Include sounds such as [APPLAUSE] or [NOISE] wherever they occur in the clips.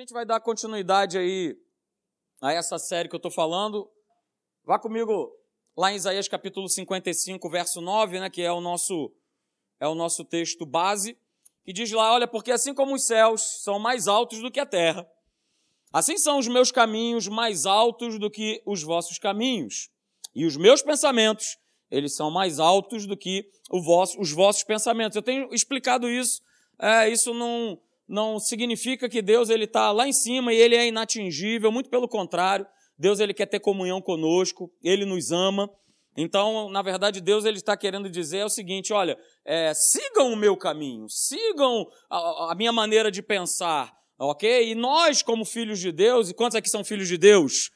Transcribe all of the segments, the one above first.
gente vai dar continuidade aí a essa série que eu estou falando. Vá comigo lá em Isaías capítulo 55, verso 9, né, que é o nosso é o nosso texto base, que diz lá, olha, porque assim como os céus são mais altos do que a terra, assim são os meus caminhos mais altos do que os vossos caminhos, e os meus pensamentos, eles são mais altos do que vosso, os vossos pensamentos. Eu tenho explicado isso, é, isso não não significa que Deus ele está lá em cima e ele é inatingível, muito pelo contrário. Deus ele quer ter comunhão conosco, ele nos ama. Então, na verdade, Deus ele está querendo dizer é o seguinte: olha, é, sigam o meu caminho, sigam a, a, minha maneira de pensar, ok? E nós, como filhos de Deus, e quantos aqui são filhos de Deus?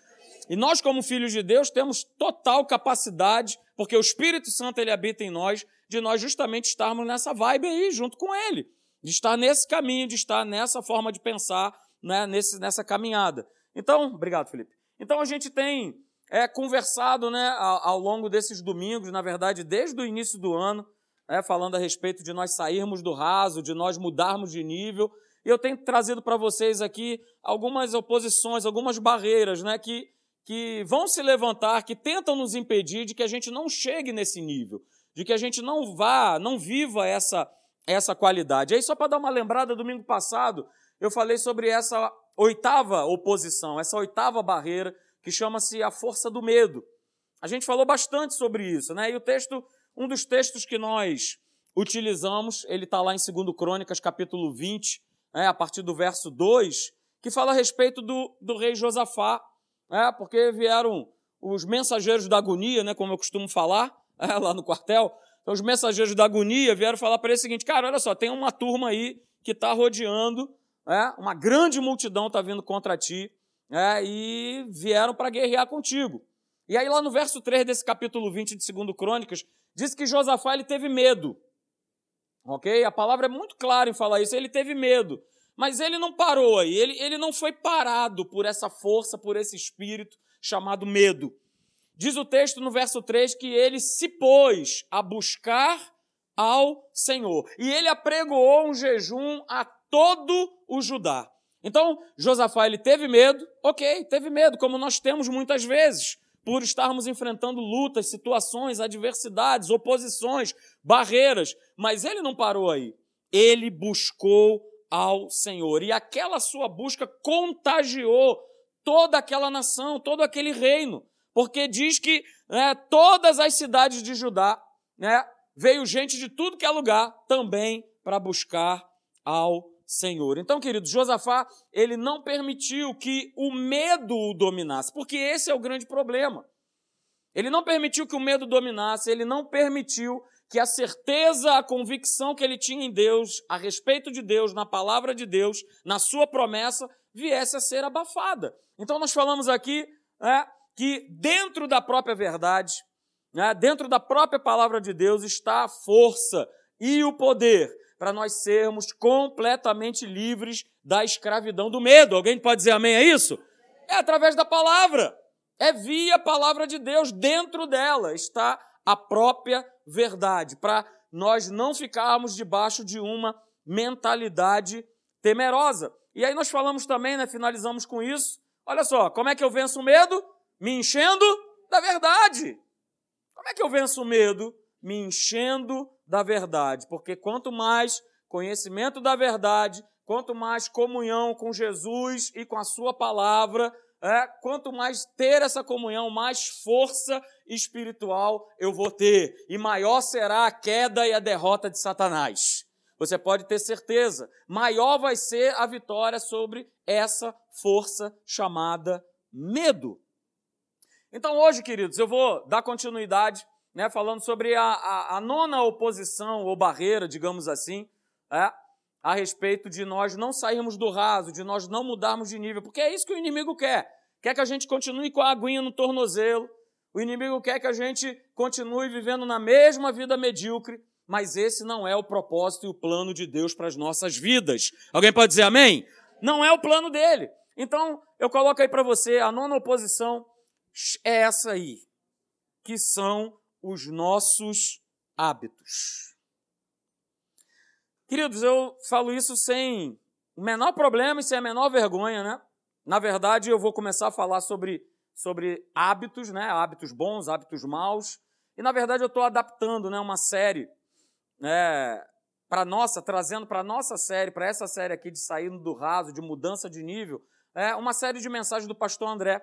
E nós, como filhos de Deus, temos total capacidade, porque o Espírito Santo ele habita em nós, de nós justamente estarmos nessa vibe aí, junto com Ele de estar nesse caminho, de estar nessa forma de pensar, né, nesse, nessa caminhada. Então, obrigado, Felipe. Então a gente tem é, conversado né, ao, ao, longo desses domingos, na verdade, desde o início do ano, é, falando a respeito de nós sairmos do raso, de nós mudarmos de nível. E eu tenho trazido para vocês aqui algumas oposições, algumas barreiras né, que, que vão se levantar, que tentam nos impedir de que a gente não chegue nesse nível, de que a gente não vá, não viva essa essa qualidade. Aí, só para dar uma lembrada, domingo passado, eu falei sobre essa oitava oposição, essa oitava barreira, que chama-se a força do medo. A gente falou bastante sobre isso, né? E o texto, um dos textos que nós utilizamos, ele está lá em 2 Crônicas, capítulo 20, né, a partir do verso 2, que fala a respeito do, do rei Josafá, né, porque vieram os mensageiros da agonia, né, como eu costumo falar, [LAUGHS] é, lá no quartel, então, os mensageiros da agonia vieram falar para ele o seguinte: cara, olha só, tem uma turma aí que está rodeando, é, uma grande multidão está vindo contra ti, é, e vieram para guerrear contigo. E aí, lá no verso 3 desse capítulo 20 de 2 Crônicas, diz que Josafá ele teve medo. Ok? A palavra é muito clara em falar isso. Ele teve medo. Mas ele não parou aí. Ele, ele não foi parado por essa força, por esse espírito chamado medo. Diz o texto no verso 3 que ele se pôs a buscar ao Senhor. E ele apregoou um jejum a todo o Judá. Então, Josafá ele teve medo, ok, teve medo, como nós temos muitas vezes, por estarmos enfrentando lutas, situações, adversidades, oposições, barreiras, mas ele não parou aí. Ele buscou ao Senhor. E aquela sua busca contagiou toda aquela nação, todo aquele reino porque diz que né, todas as cidades de Judá né, veio gente de tudo que é lugar também para buscar ao Senhor. Então, queridos, Josafá, ele não permitiu que o medo o dominasse, porque esse é o grande problema. Ele não permitiu que o medo dominasse, ele não permitiu que a certeza, a convicção que ele tinha em Deus, a respeito de Deus, na palavra de Deus, na sua promessa, viesse a ser abafada. Então, nós falamos aqui né, que dentro da própria verdade, né, dentro da própria palavra de Deus, está a força e o poder para nós sermos completamente livres da escravidão do medo. Alguém pode dizer amém a isso? É através da palavra. É via a palavra de Deus, dentro dela está a própria verdade, para nós não ficarmos debaixo de uma mentalidade temerosa. E aí nós falamos também, né, finalizamos com isso. Olha só, como é que eu venço o medo? Me enchendo da verdade. Como é que eu venço o medo? Me enchendo da verdade. Porque quanto mais conhecimento da verdade, quanto mais comunhão com Jesus e com a Sua palavra, é, quanto mais ter essa comunhão, mais força espiritual eu vou ter, e maior será a queda e a derrota de Satanás. Você pode ter certeza, maior vai ser a vitória sobre essa força chamada medo. Então, hoje, queridos, eu vou dar continuidade, né, falando sobre a, a, a nona oposição ou barreira, digamos assim, é, a respeito de nós não sairmos do raso, de nós não mudarmos de nível, porque é isso que o inimigo quer. Quer que a gente continue com a aguinha no tornozelo, o inimigo quer que a gente continue vivendo na mesma vida medíocre, mas esse não é o propósito e o plano de Deus para as nossas vidas. Alguém pode dizer amém? Não é o plano dele. Então, eu coloco aí para você a nona oposição é essa aí, que são os nossos hábitos. Queridos, eu falo isso sem o menor problema e sem a menor vergonha, né? Na verdade, eu vou começar a falar sobre, sobre hábitos, né? Hábitos bons, hábitos maus. E na verdade eu estou adaptando, né? Uma série né? para nossa, trazendo para nossa série, para essa série aqui de saindo do raso, de mudança de nível, é uma série de mensagens do pastor André,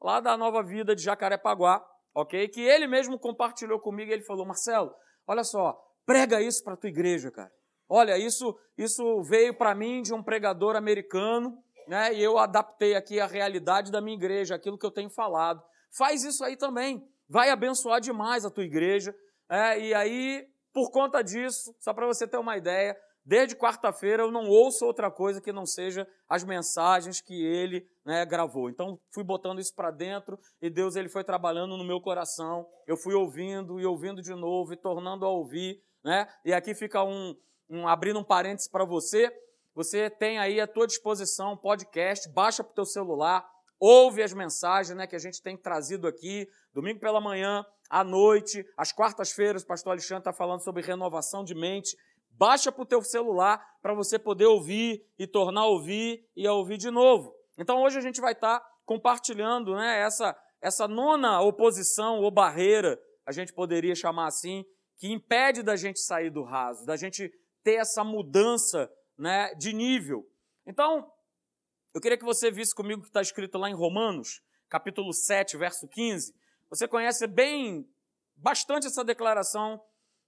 lá da Nova Vida de Jacarepaguá, ok? Que ele mesmo compartilhou comigo. Ele falou: Marcelo, olha só, prega isso para tua igreja, cara. Olha, isso, isso veio para mim de um pregador americano, né? E eu adaptei aqui a realidade da minha igreja, aquilo que eu tenho falado. Faz isso aí também. Vai abençoar demais a tua igreja. É, e aí, por conta disso, só para você ter uma ideia, desde quarta-feira eu não ouço outra coisa que não seja as mensagens que ele né, gravou. Então fui botando isso para dentro e Deus ele foi trabalhando no meu coração. Eu fui ouvindo e ouvindo de novo e tornando a ouvir, né? E aqui fica um, um abrindo um parênteses para você, você tem aí à tua disposição um podcast, baixa para o teu celular, ouve as mensagens né, que a gente tem trazido aqui, domingo pela manhã, à noite, às quartas-feiras, o pastor Alexandre está falando sobre renovação de mente. Baixa para o teu celular para você poder ouvir e tornar a ouvir e a ouvir de novo. Então hoje a gente vai estar tá compartilhando né, essa, essa nona oposição ou barreira, a gente poderia chamar assim, que impede da gente sair do raso, da gente ter essa mudança né, de nível. Então, eu queria que você visse comigo o que está escrito lá em Romanos, capítulo 7, verso 15. Você conhece bem, bastante essa declaração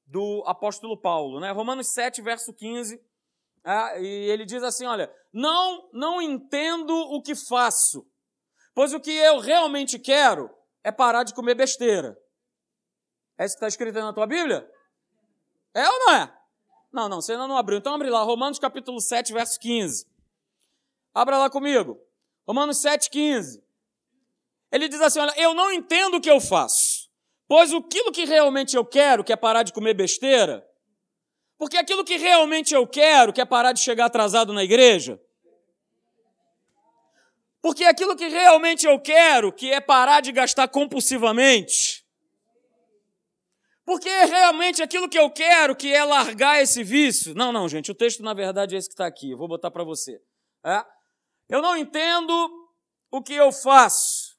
do apóstolo Paulo, né? Romanos 7, verso 15. É, e ele diz assim: Olha, não, não entendo o que faço, pois o que eu realmente quero é parar de comer besteira. É isso que está escrito aí na tua Bíblia? É ou não é? Não, não, você ainda não abriu. Então abre lá, Romanos capítulo 7, verso 15. Abra lá comigo. Romanos 7, 15. Ele diz assim: Olha, eu não entendo o que eu faço, pois aquilo que realmente eu quero, que é parar de comer besteira, porque aquilo que realmente eu quero, que é parar de chegar atrasado na igreja, porque aquilo que realmente eu quero, que é parar de gastar compulsivamente, porque é realmente aquilo que eu quero, que é largar esse vício. Não, não, gente, o texto na verdade é esse que está aqui. Eu vou botar para você. É? Eu não entendo o que eu faço,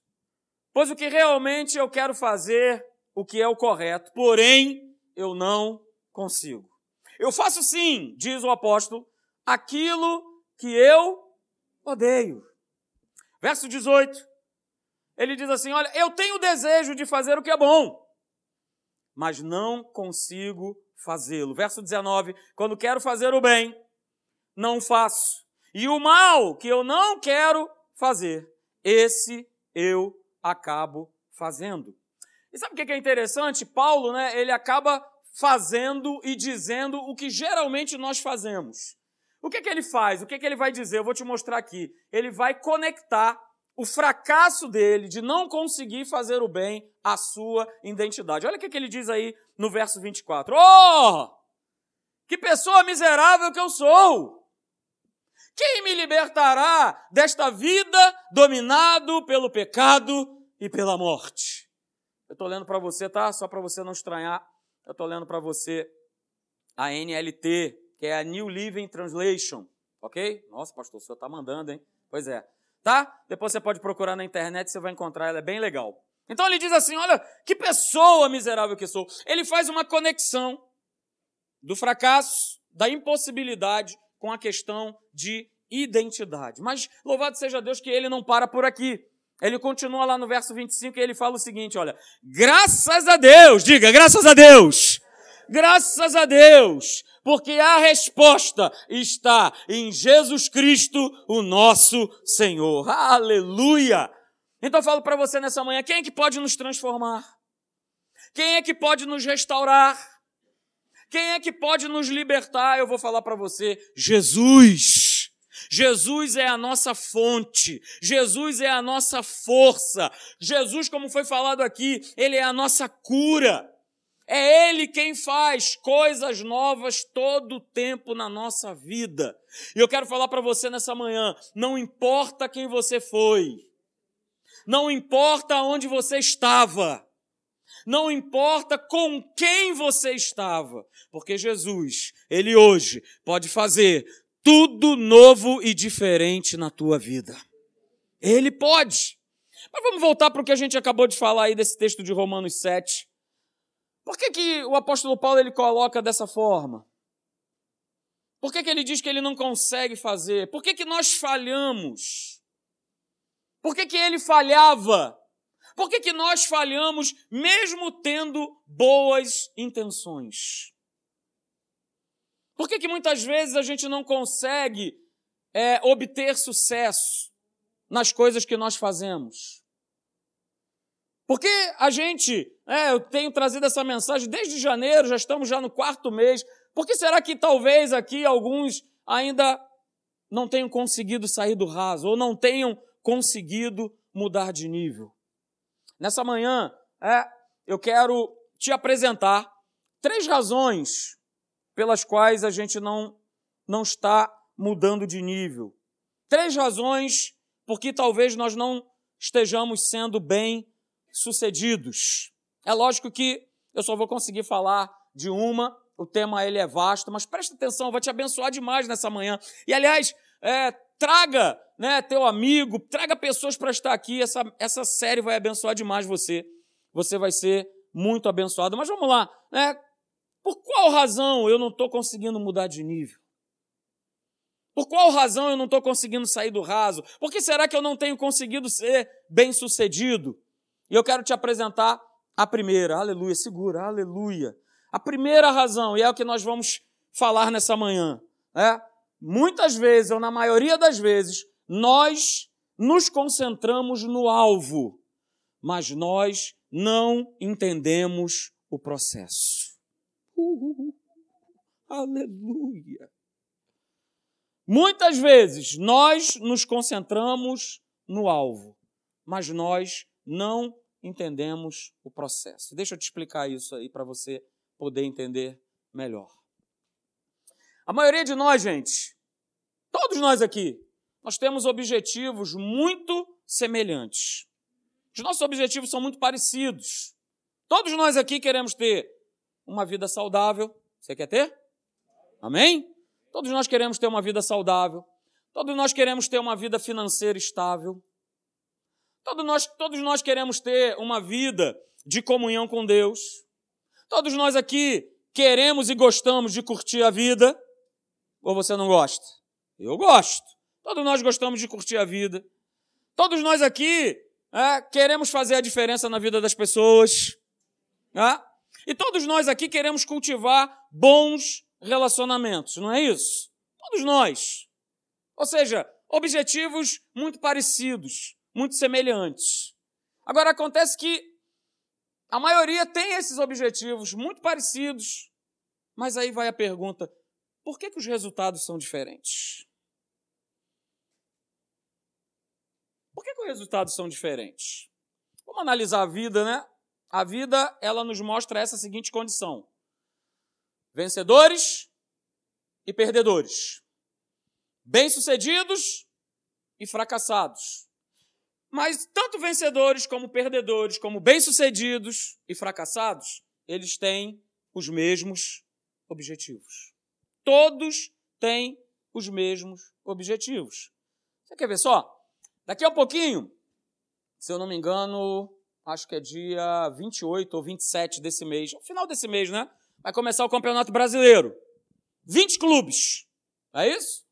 pois o que realmente eu quero fazer, o que é o correto, porém eu não consigo. Eu faço sim, diz o apóstolo, aquilo que eu odeio. Verso 18. Ele diz assim: Olha, eu tenho desejo de fazer o que é bom mas não consigo fazê-lo. Verso 19: Quando quero fazer o bem, não faço. E o mal que eu não quero fazer, esse eu acabo fazendo. E sabe o que é interessante? Paulo, né, ele acaba fazendo e dizendo o que geralmente nós fazemos. O que, é que ele faz? O que, é que ele vai dizer? Eu vou te mostrar aqui. Ele vai conectar o fracasso dele de não conseguir fazer o bem à sua identidade. Olha o que ele diz aí no verso 24: Oh, que pessoa miserável que eu sou! Quem me libertará desta vida dominado pelo pecado e pela morte? Eu estou lendo para você, tá? Só para você não estranhar, eu estou lendo para você a NLT, que é a New Living Translation, ok? Nossa, pastor, o senhor está mandando, hein? Pois é tá? Depois você pode procurar na internet, você vai encontrar, ela é bem legal. Então ele diz assim: olha, que pessoa miserável que sou. Ele faz uma conexão do fracasso, da impossibilidade com a questão de identidade. Mas louvado seja Deus que ele não para por aqui. Ele continua lá no verso 25 e ele fala o seguinte: olha, graças a Deus, diga, graças a Deus, graças a Deus, porque a resposta está em Jesus Cristo, o nosso Senhor. Aleluia! Então eu falo para você nessa manhã, quem é que pode nos transformar? Quem é que pode nos restaurar? Quem é que pode nos libertar? Eu vou falar para você, Jesus. Jesus é a nossa fonte, Jesus é a nossa força, Jesus, como foi falado aqui, ele é a nossa cura. É Ele quem faz coisas novas todo o tempo na nossa vida. E eu quero falar para você nessa manhã: não importa quem você foi, não importa onde você estava, não importa com quem você estava, porque Jesus, Ele hoje pode fazer tudo novo e diferente na tua vida. Ele pode. Mas vamos voltar para o que a gente acabou de falar aí desse texto de Romanos 7. Por que, que o apóstolo Paulo ele coloca dessa forma? Por que, que ele diz que ele não consegue fazer? Por que, que nós falhamos? Por que, que ele falhava? Por que, que nós falhamos mesmo tendo boas intenções? Por que, que muitas vezes a gente não consegue é, obter sucesso nas coisas que nós fazemos? Porque a gente, é, eu tenho trazido essa mensagem desde janeiro, já estamos já no quarto mês. Por que será que talvez aqui alguns ainda não tenham conseguido sair do raso ou não tenham conseguido mudar de nível? Nessa manhã, é, eu quero te apresentar três razões pelas quais a gente não, não está mudando de nível. Três razões porque talvez nós não estejamos sendo bem sucedidos. É lógico que eu só vou conseguir falar de uma, o tema ele é vasto, mas presta atenção, vai te abençoar demais nessa manhã. E aliás, é, traga né, teu amigo, traga pessoas para estar aqui, essa, essa série vai abençoar demais você. Você vai ser muito abençoado. Mas vamos lá, né? Por qual razão eu não estou conseguindo mudar de nível? Por qual razão eu não estou conseguindo sair do raso? Por que será que eu não tenho conseguido ser bem sucedido? E eu quero te apresentar a primeira, aleluia, segura, aleluia. A primeira razão, e é o que nós vamos falar nessa manhã, é muitas vezes, ou na maioria das vezes, nós nos concentramos no alvo, mas nós não entendemos o processo. Uh, aleluia. Muitas vezes nós nos concentramos no alvo, mas nós não entendemos o processo. Deixa eu te explicar isso aí para você poder entender melhor. A maioria de nós, gente, todos nós aqui, nós temos objetivos muito semelhantes. Os nossos objetivos são muito parecidos. Todos nós aqui queremos ter uma vida saudável. Você quer ter? Amém? Todos nós queremos ter uma vida saudável. Todos nós queremos ter uma vida financeira estável. Todos nós, todos nós queremos ter uma vida de comunhão com Deus. Todos nós aqui queremos e gostamos de curtir a vida. Ou você não gosta? Eu gosto. Todos nós gostamos de curtir a vida. Todos nós aqui é, queremos fazer a diferença na vida das pessoas. É? E todos nós aqui queremos cultivar bons relacionamentos, não é isso? Todos nós. Ou seja, objetivos muito parecidos muito semelhantes. Agora, acontece que a maioria tem esses objetivos muito parecidos, mas aí vai a pergunta: por que, que os resultados são diferentes? Por que, que os resultados são diferentes? Vamos analisar a vida, né? A vida, ela nos mostra essa seguinte condição: vencedores e perdedores, bem-sucedidos e fracassados. Mas tanto vencedores como perdedores, como bem-sucedidos e fracassados, eles têm os mesmos objetivos. Todos têm os mesmos objetivos. Você quer ver só? Daqui a um pouquinho, se eu não me engano, acho que é dia 28 ou 27 desse mês, no final desse mês, né? Vai começar o Campeonato Brasileiro. 20 clubes. É isso?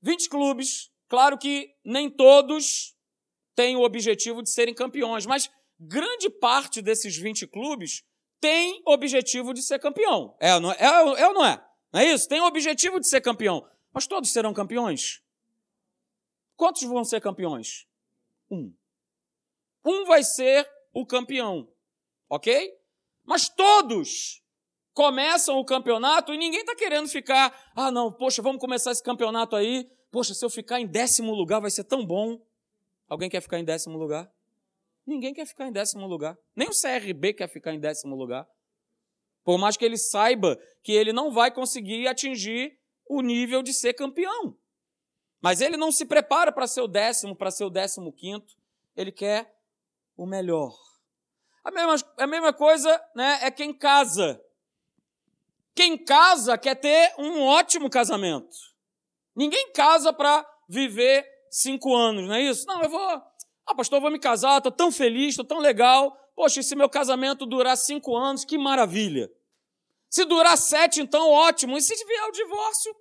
20 clubes. Claro que nem todos têm o objetivo de serem campeões, mas grande parte desses 20 clubes tem objetivo de ser campeão. É, não é, é, é ou não é? Não é isso? Tem o objetivo de ser campeão. Mas todos serão campeões? Quantos vão ser campeões? Um. Um vai ser o campeão. Ok? Mas todos começam o campeonato e ninguém está querendo ficar. Ah, não, poxa, vamos começar esse campeonato aí. Poxa, se eu ficar em décimo lugar vai ser tão bom. Alguém quer ficar em décimo lugar? Ninguém quer ficar em décimo lugar. Nem o CRB quer ficar em décimo lugar. Por mais que ele saiba que ele não vai conseguir atingir o nível de ser campeão. Mas ele não se prepara para ser o décimo, para ser o décimo quinto. Ele quer o melhor. A mesma, a mesma coisa né, é quem casa. Quem casa quer ter um ótimo casamento. Ninguém casa para viver cinco anos, não é isso? Não, eu vou. Ah, pastor, eu vou me casar, estou tão feliz, estou tão legal. Poxa, e se meu casamento durar cinco anos, que maravilha. Se durar sete, então ótimo. E se vier o divórcio?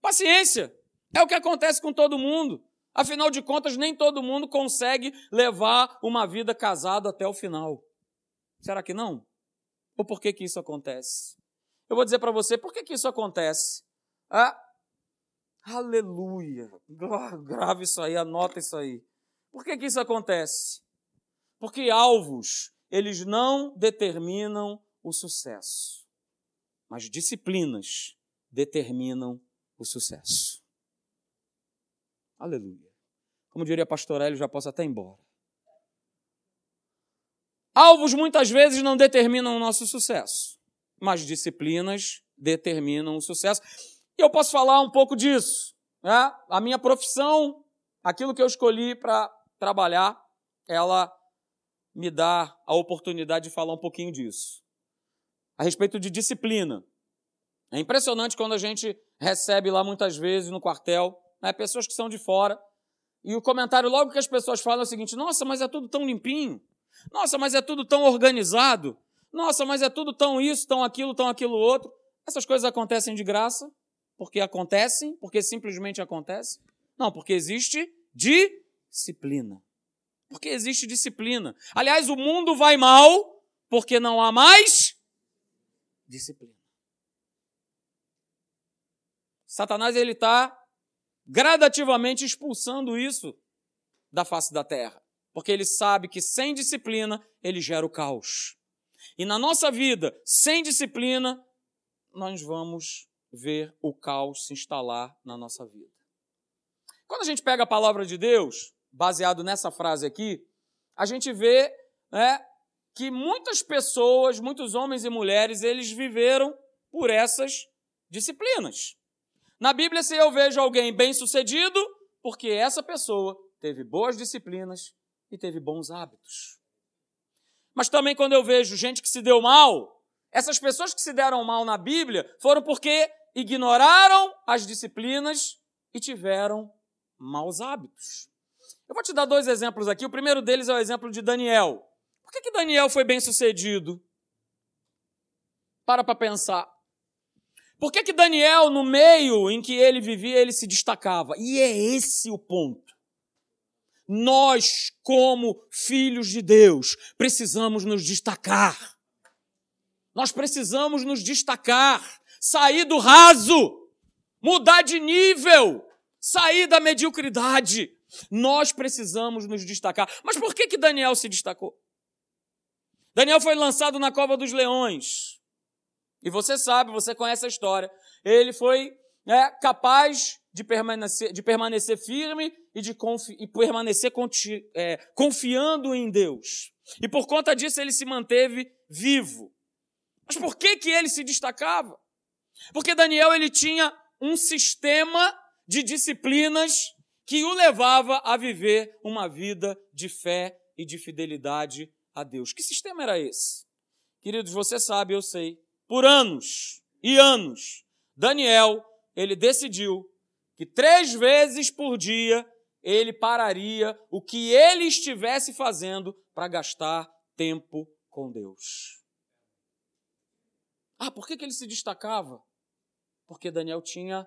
Paciência. É o que acontece com todo mundo. Afinal de contas, nem todo mundo consegue levar uma vida casada até o final. Será que não? Ou por que, que isso acontece? Eu vou dizer para você por que, que isso acontece. Ah, aleluia! Grave isso aí, anota isso aí. Por que, que isso acontece? Porque alvos, eles não determinam o sucesso, mas disciplinas determinam o sucesso. Aleluia. Como diria pastor Hélio, já posso até ir embora. Alvos muitas vezes não determinam o nosso sucesso, mas disciplinas determinam o sucesso. E eu posso falar um pouco disso. Né? A minha profissão, aquilo que eu escolhi para trabalhar, ela me dá a oportunidade de falar um pouquinho disso. A respeito de disciplina. É impressionante quando a gente recebe lá muitas vezes no quartel né, pessoas que são de fora, e o comentário logo que as pessoas falam é o seguinte: nossa, mas é tudo tão limpinho, nossa, mas é tudo tão organizado, nossa, mas é tudo tão isso, tão aquilo, tão aquilo outro. Essas coisas acontecem de graça, porque acontecem, porque simplesmente acontecem. Não, porque existe disciplina. Porque existe disciplina. Aliás, o mundo vai mal porque não há mais disciplina. Satanás ele está gradativamente expulsando isso da face da terra, porque ele sabe que sem disciplina ele gera o caos. E na nossa vida, sem disciplina, nós vamos ver o caos se instalar na nossa vida. Quando a gente pega a palavra de Deus, baseado nessa frase aqui, a gente vê né, que muitas pessoas, muitos homens e mulheres, eles viveram por essas disciplinas. Na Bíblia, se eu vejo alguém bem-sucedido, porque essa pessoa teve boas disciplinas e teve bons hábitos. Mas também quando eu vejo gente que se deu mal, essas pessoas que se deram mal na Bíblia foram porque ignoraram as disciplinas e tiveram maus hábitos. Eu vou te dar dois exemplos aqui. O primeiro deles é o exemplo de Daniel. Por que, que Daniel foi bem sucedido? Para para pensar. Por que, que Daniel, no meio em que ele vivia, ele se destacava? E é esse o ponto. Nós, como filhos de Deus, precisamos nos destacar. Nós precisamos nos destacar, sair do raso, mudar de nível, sair da mediocridade. Nós precisamos nos destacar. Mas por que, que Daniel se destacou? Daniel foi lançado na cova dos leões. E você sabe, você conhece a história. Ele foi né, capaz de permanecer, de permanecer firme e de confi, e permanecer conti, é, confiando em Deus. E por conta disso ele se manteve vivo. Mas por que, que ele se destacava? Porque Daniel ele tinha um sistema de disciplinas que o levava a viver uma vida de fé e de fidelidade a Deus. Que sistema era esse? Queridos, você sabe, eu sei, por anos e anos, Daniel, ele decidiu que três vezes por dia ele pararia o que ele estivesse fazendo para gastar tempo com Deus. Ah, por que, que ele se destacava? Porque Daniel tinha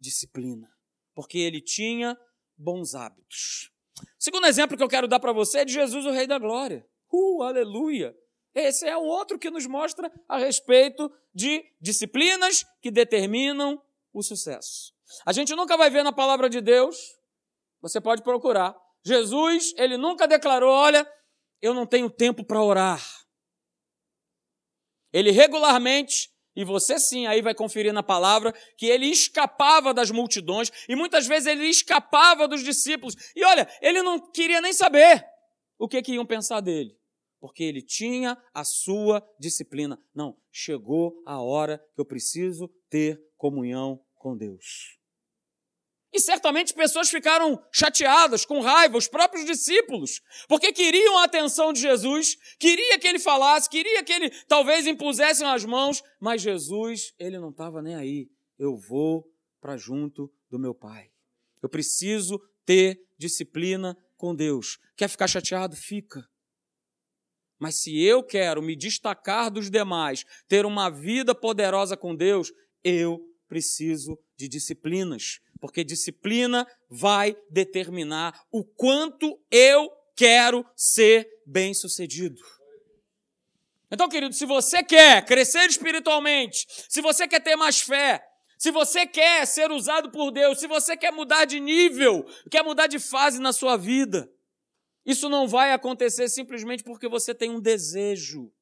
disciplina, porque ele tinha bons hábitos. O segundo exemplo que eu quero dar para você é de Jesus, o Rei da Glória. Uh, aleluia! Esse é o outro que nos mostra a respeito de disciplinas que determinam o sucesso. A gente nunca vai ver na palavra de Deus, você pode procurar. Jesus, ele nunca declarou: olha, eu não tenho tempo para orar. Ele regularmente, e você sim aí vai conferir na palavra, que ele escapava das multidões e muitas vezes ele escapava dos discípulos. E olha, ele não queria nem saber o que, que iam pensar dele porque ele tinha a sua disciplina. Não, chegou a hora que eu preciso ter comunhão com Deus. E certamente pessoas ficaram chateadas, com raiva, os próprios discípulos, porque queriam a atenção de Jesus, queria que ele falasse, queria que ele talvez impusesse as mãos, mas Jesus, ele não estava nem aí. Eu vou para junto do meu Pai. Eu preciso ter disciplina com Deus. Quer ficar chateado? Fica. Mas se eu quero me destacar dos demais, ter uma vida poderosa com Deus, eu preciso de disciplinas, porque disciplina vai determinar o quanto eu quero ser bem-sucedido. Então, querido, se você quer crescer espiritualmente, se você quer ter mais fé, se você quer ser usado por Deus, se você quer mudar de nível, quer mudar de fase na sua vida, isso não vai acontecer simplesmente porque você tem um desejo.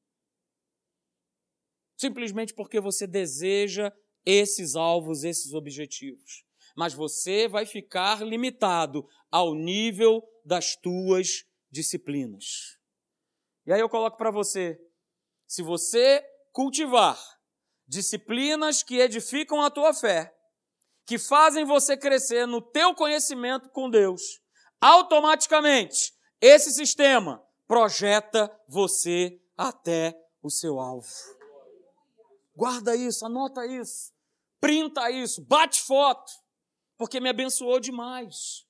Simplesmente porque você deseja esses alvos, esses objetivos. Mas você vai ficar limitado ao nível das tuas disciplinas. E aí eu coloco para você: se você cultivar disciplinas que edificam a tua fé, que fazem você crescer no teu conhecimento com Deus, automaticamente esse sistema projeta você até o seu alvo. Guarda isso, anota isso, printa isso, bate foto, porque me abençoou demais.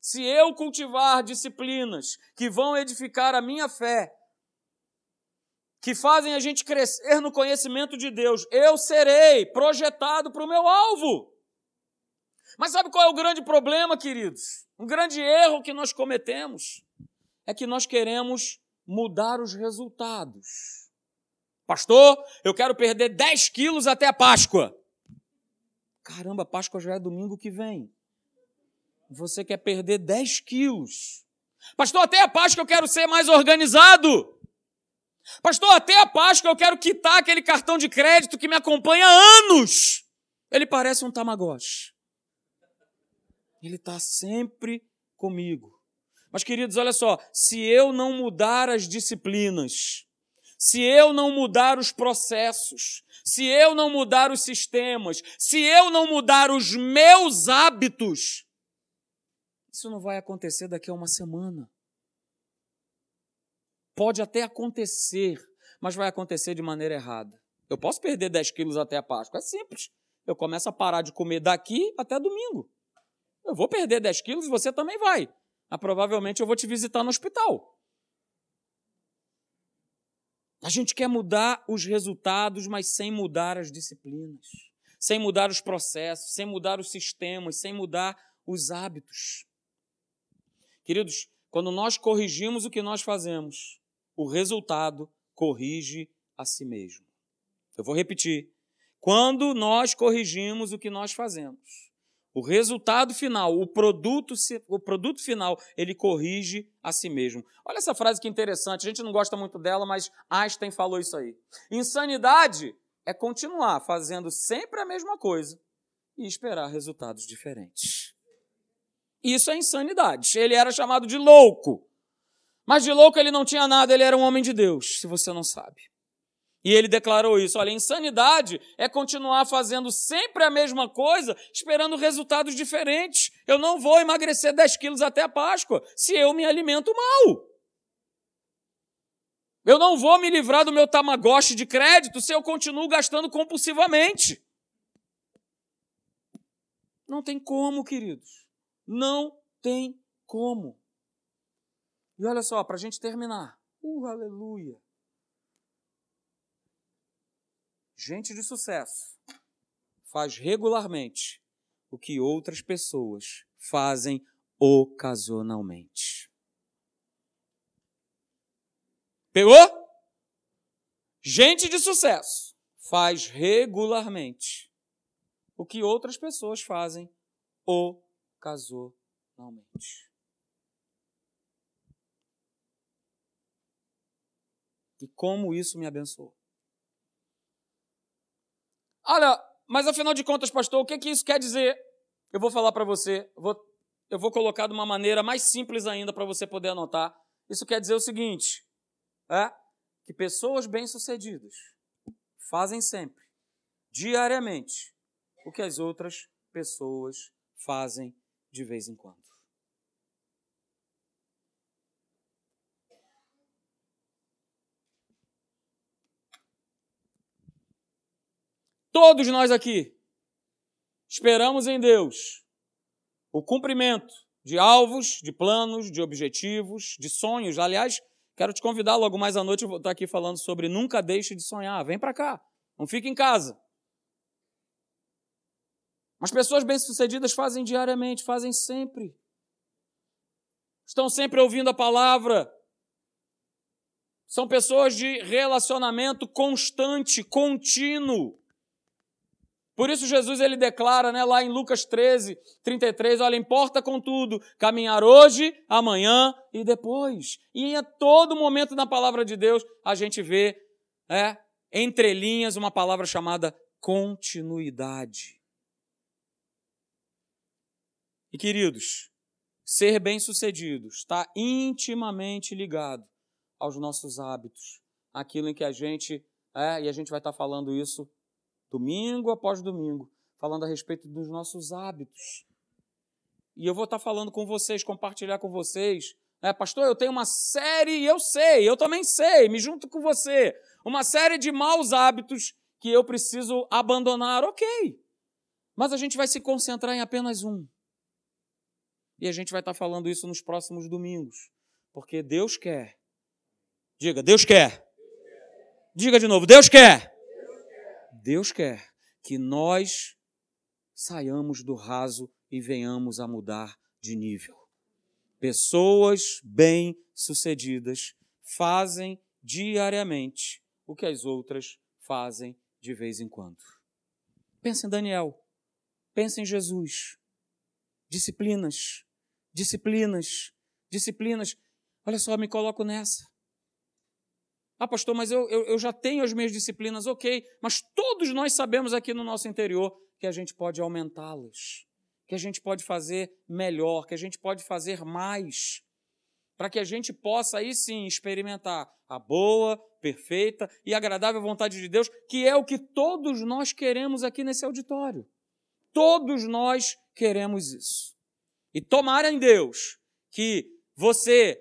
Se eu cultivar disciplinas que vão edificar a minha fé, que fazem a gente crescer no conhecimento de Deus, eu serei projetado para o meu alvo. Mas sabe qual é o grande problema, queridos? Um grande erro que nós cometemos é que nós queremos mudar os resultados. Pastor, eu quero perder 10 quilos até a Páscoa. Caramba, Páscoa já é domingo que vem. Você quer perder 10 quilos. Pastor, até a Páscoa eu quero ser mais organizado. Pastor, até a Páscoa eu quero quitar aquele cartão de crédito que me acompanha há anos. Ele parece um tamagotchi. Ele está sempre comigo. Mas, queridos, olha só: se eu não mudar as disciplinas, se eu não mudar os processos, se eu não mudar os sistemas, se eu não mudar os meus hábitos, isso não vai acontecer daqui a uma semana. Pode até acontecer, mas vai acontecer de maneira errada. Eu posso perder 10 quilos até a Páscoa, é simples. Eu começo a parar de comer daqui até domingo. Eu vou perder 10 quilos e você também vai ah, provavelmente eu vou te visitar no hospital. A gente quer mudar os resultados, mas sem mudar as disciplinas, sem mudar os processos, sem mudar os sistemas, sem mudar os hábitos. Queridos, quando nós corrigimos o que nós fazemos, o resultado corrige a si mesmo. Eu vou repetir. Quando nós corrigimos o que nós fazemos, o resultado final, o produto, o produto final, ele corrige a si mesmo. Olha essa frase que interessante, a gente não gosta muito dela, mas Einstein falou isso aí. Insanidade é continuar fazendo sempre a mesma coisa e esperar resultados diferentes. Isso é insanidade. Ele era chamado de louco. Mas de louco ele não tinha nada, ele era um homem de Deus, se você não sabe. E ele declarou isso: olha, insanidade é continuar fazendo sempre a mesma coisa, esperando resultados diferentes. Eu não vou emagrecer 10 quilos até a Páscoa se eu me alimento mal. Eu não vou me livrar do meu tamagotchi de crédito se eu continuo gastando compulsivamente. Não tem como, queridos. Não tem como. E olha só, para a gente terminar. Uh, aleluia. Gente de sucesso faz regularmente o que outras pessoas fazem ocasionalmente. Pegou? Gente de sucesso faz regularmente o que outras pessoas fazem ocasionalmente. E como isso me abençoou? Olha, mas afinal de contas, pastor, o que, que isso quer dizer? Eu vou falar para você, vou, eu vou colocar de uma maneira mais simples ainda para você poder anotar. Isso quer dizer o seguinte: é que pessoas bem-sucedidas fazem sempre, diariamente, o que as outras pessoas fazem de vez em quando. Todos nós aqui esperamos em Deus o cumprimento de alvos, de planos, de objetivos, de sonhos. Aliás, quero te convidar logo mais à noite, eu vou estar aqui falando sobre nunca deixe de sonhar. Vem para cá, não fique em casa. As pessoas bem-sucedidas fazem diariamente, fazem sempre. Estão sempre ouvindo a palavra, são pessoas de relacionamento constante, contínuo. Por isso Jesus ele declara, né, lá em Lucas 13, 33, olha, importa contudo caminhar hoje, amanhã e depois. E em todo momento na palavra de Deus a gente vê, é, entre linhas, uma palavra chamada continuidade. E queridos, ser bem-sucedido está intimamente ligado aos nossos hábitos, aquilo em que a gente é, e a gente vai estar falando isso domingo após domingo, falando a respeito dos nossos hábitos. E eu vou estar falando com vocês, compartilhar com vocês. É, pastor, eu tenho uma série, eu sei, eu também sei, me junto com você, uma série de maus hábitos que eu preciso abandonar, ok. Mas a gente vai se concentrar em apenas um. E a gente vai estar falando isso nos próximos domingos. Porque Deus quer Diga, Deus quer. Diga de novo, Deus quer. Deus quer que nós saiamos do raso e venhamos a mudar de nível. Pessoas bem-sucedidas fazem diariamente o que as outras fazem de vez em quando. Pensa em Daniel. Pensa em Jesus. Disciplinas, disciplinas, disciplinas. Olha só, me coloco nessa. Ah, pastor, mas eu, eu, eu já tenho as minhas disciplinas, ok, mas todos nós sabemos aqui no nosso interior que a gente pode aumentá-las, que a gente pode fazer melhor, que a gente pode fazer mais, para que a gente possa aí sim experimentar a boa, perfeita e agradável vontade de Deus, que é o que todos nós queremos aqui nesse auditório. Todos nós queremos isso. E tomara em Deus que você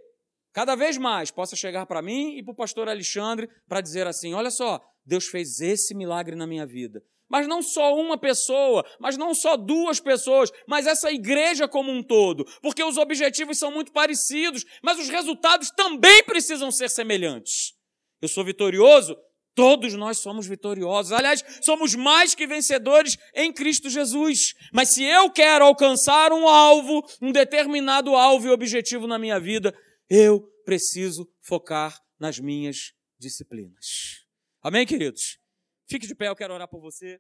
cada vez mais possa chegar para mim e para o pastor Alexandre para dizer assim: olha só, Deus fez esse milagre na minha vida. Mas não só uma pessoa, mas não só duas pessoas, mas essa igreja como um todo. Porque os objetivos são muito parecidos, mas os resultados também precisam ser semelhantes. Eu sou vitorioso, todos nós somos vitoriosos. Aliás, somos mais que vencedores em Cristo Jesus. Mas se eu quero alcançar um alvo, um determinado alvo e objetivo na minha vida, eu preciso focar nas minhas disciplinas. Amém, queridos? Fique de pé, eu quero orar por você.